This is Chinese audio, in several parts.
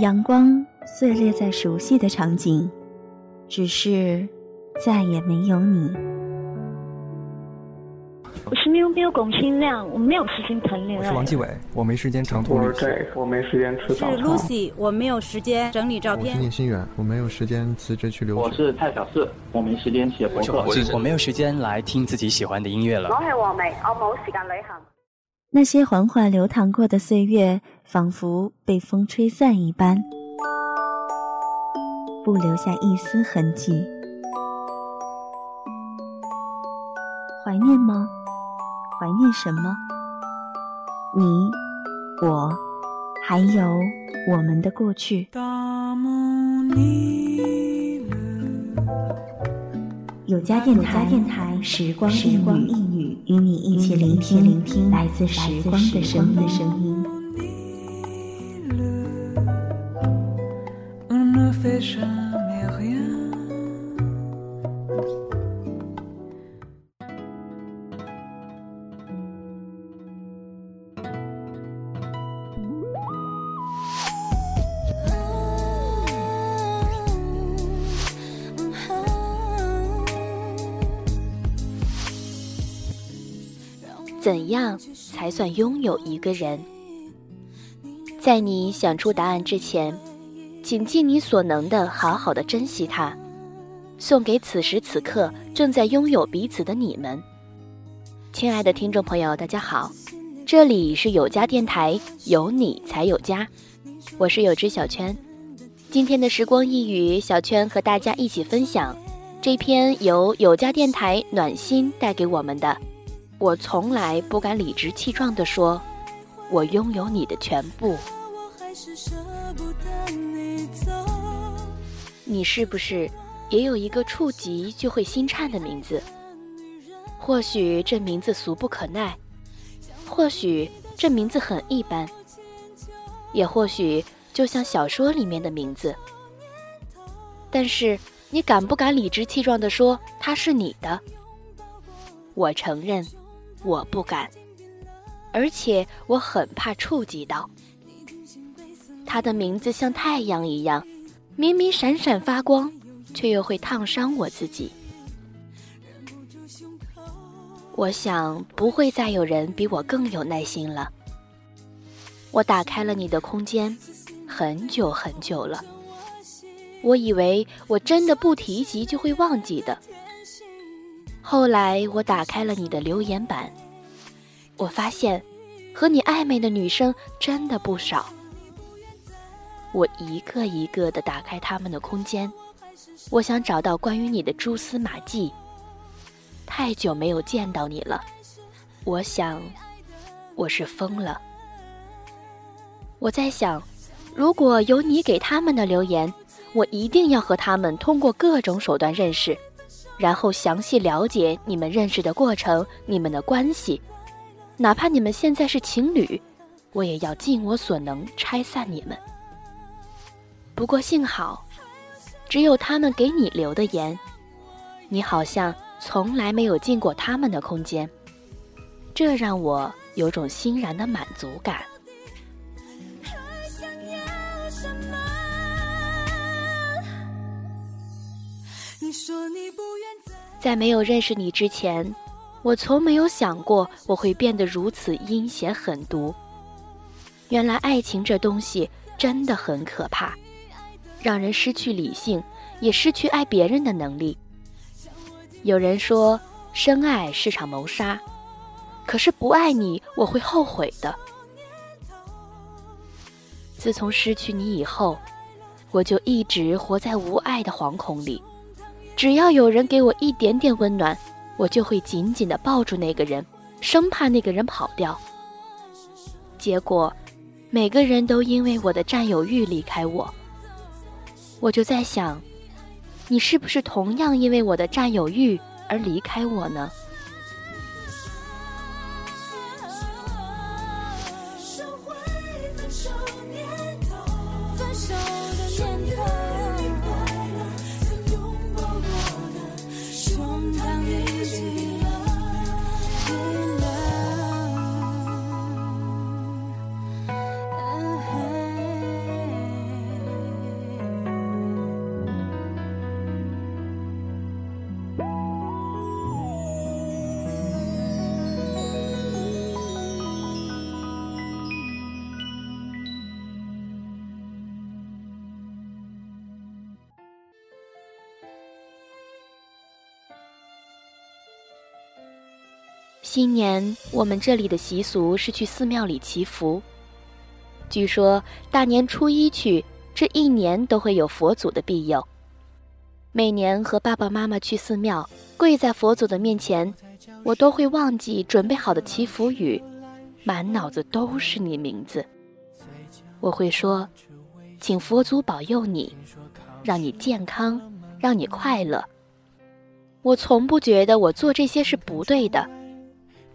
阳光碎裂在熟悉的场景，只是再也没有你。我是没有没有龚新亮，我没有时间谈恋爱。我是王继伟，我没时间长途旅行。我是我没时间吃早是 Lucy，我没有时间整理照片。我是聂心远，我没有时间辞职去留学。我是蔡小四，我没时间写博客。我没有时间来听自己喜欢的音乐了。我係黃梅，我冇時間旅行。那些缓缓流淌过的岁月，仿佛被风吹散一般，不留下一丝痕迹。怀念吗？怀念什么？你、我，还有我们的过去。有家电台，时光一语，与你一起聆听来自时光的声音。怎样才算拥有一个人？在你想出答案之前，请尽你所能的好好的珍惜他，送给此时此刻正在拥有彼此的你们。亲爱的听众朋友，大家好，这里是有家电台，有你才有家，我是有知小圈。今天的时光一语，小圈和大家一起分享这篇由有家电台暖心带给我们的。我从来不敢理直气壮地说，我拥有你的全部。你是不是也有一个触及就会心颤的名字？或许这名字俗不可耐，或许这名字很一般，也或许就像小说里面的名字。但是你敢不敢理直气壮地说它是你的？我承认。我不敢，而且我很怕触及到。他的名字像太阳一样，明明闪闪发光，却又会烫伤我自己。我想不会再有人比我更有耐心了。我打开了你的空间，很久很久了。我以为我真的不提及就会忘记的。后来我打开了你的留言板，我发现和你暧昧的女生真的不少。我一个一个的打开他们的空间，我想找到关于你的蛛丝马迹。太久没有见到你了，我想我是疯了。我在想，如果有你给他们的留言，我一定要和他们通过各种手段认识。然后详细了解你们认识的过程，你们的关系，哪怕你们现在是情侣，我也要尽我所能拆散你们。不过幸好，只有他们给你留的言，你好像从来没有进过他们的空间，这让我有种欣然的满足感你说。在没有认识你之前，我从没有想过我会变得如此阴险狠毒。原来爱情这东西真的很可怕，让人失去理性，也失去爱别人的能力。有人说深爱是场谋杀，可是不爱你，我会后悔的。自从失去你以后，我就一直活在无爱的惶恐里。只要有人给我一点点温暖，我就会紧紧地抱住那个人，生怕那个人跑掉。结果，每个人都因为我的占有欲离开我。我就在想，你是不是同样因为我的占有欲而离开我呢？今年我们这里的习俗是去寺庙里祈福。据说大年初一去，这一年都会有佛祖的庇佑。每年和爸爸妈妈去寺庙，跪在佛祖的面前，我都会忘记准备好的祈福语，满脑子都是你名字。我会说，请佛祖保佑你，让你健康，让你快乐。我从不觉得我做这些是不对的，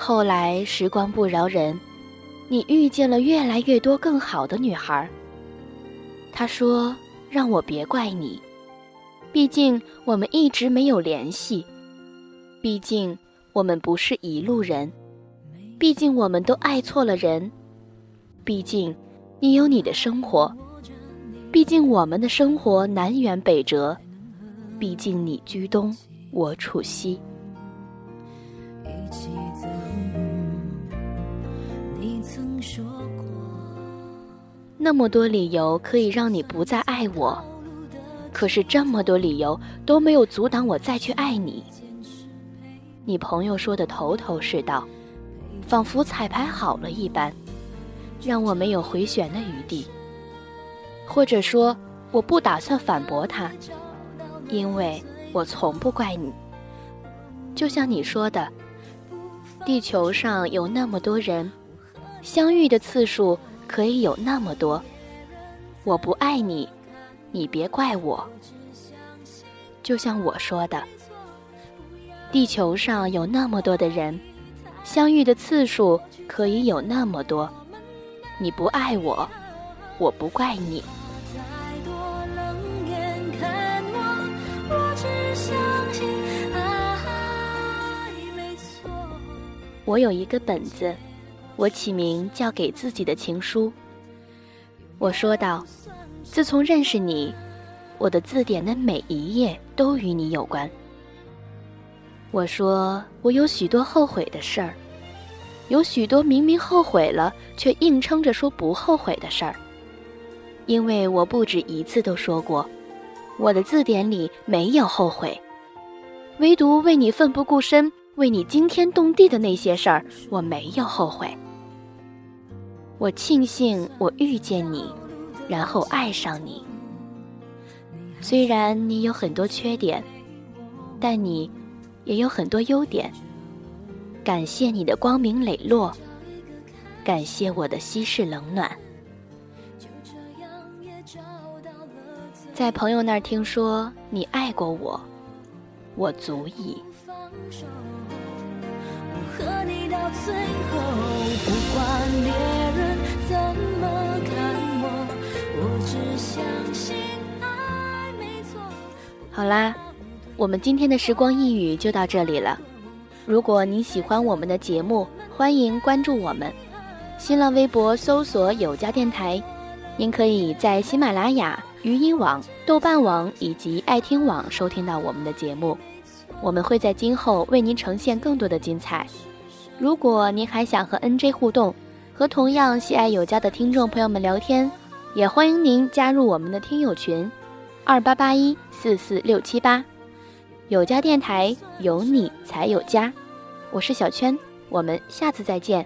后来时光不饶人，你遇见了越来越多更好的女孩。他说：“让我别怪你，毕竟我们一直没有联系，毕竟我们不是一路人，毕竟我们都爱错了人，毕竟你有你的生活，毕竟我们的生活南辕北辙，毕竟你居东，我处西。”你曾说过那么多理由可以让你不再爱我，可是这么多理由都没有阻挡我再去爱你。你朋友说的头头是道，仿佛彩排好了一般，让我没有回旋的余地。或者说，我不打算反驳他，因为我从不怪你。就像你说的，地球上有那么多人，相遇的次数。可以有那么多，我不爱你，你别怪我。就像我说的，地球上有那么多的人，相遇的次数可以有那么多，你不爱我，我不怪你。我有一个本子。我起名叫给自己的情书。我说道：“自从认识你，我的字典的每一页都与你有关。”我说：“我有许多后悔的事儿，有许多明明后悔了却硬撑着说不后悔的事儿。因为我不止一次都说过，我的字典里没有后悔，唯独为你奋不顾身、为你惊天动地的那些事儿，我没有后悔。”我庆幸我遇见你，然后爱上你。虽然你有很多缺点，但你也有很多优点。感谢你的光明磊落，感谢我的稀世冷暖。在朋友那儿听说你爱过我，我足矣。好啦，我们今天的时光一语就到这里了。如果您喜欢我们的节目，欢迎关注我们。新浪微博搜索“有家电台”，您可以在喜马拉雅、语音网、豆瓣网以及爱听网收听到我们的节目。我们会在今后为您呈现更多的精彩。如果您还想和 NJ 互动，和同样喜爱有家的听众朋友们聊天，也欢迎您加入我们的听友群。二八八一四四六七八，有家电台有你才有家，我是小圈，我们下次再见。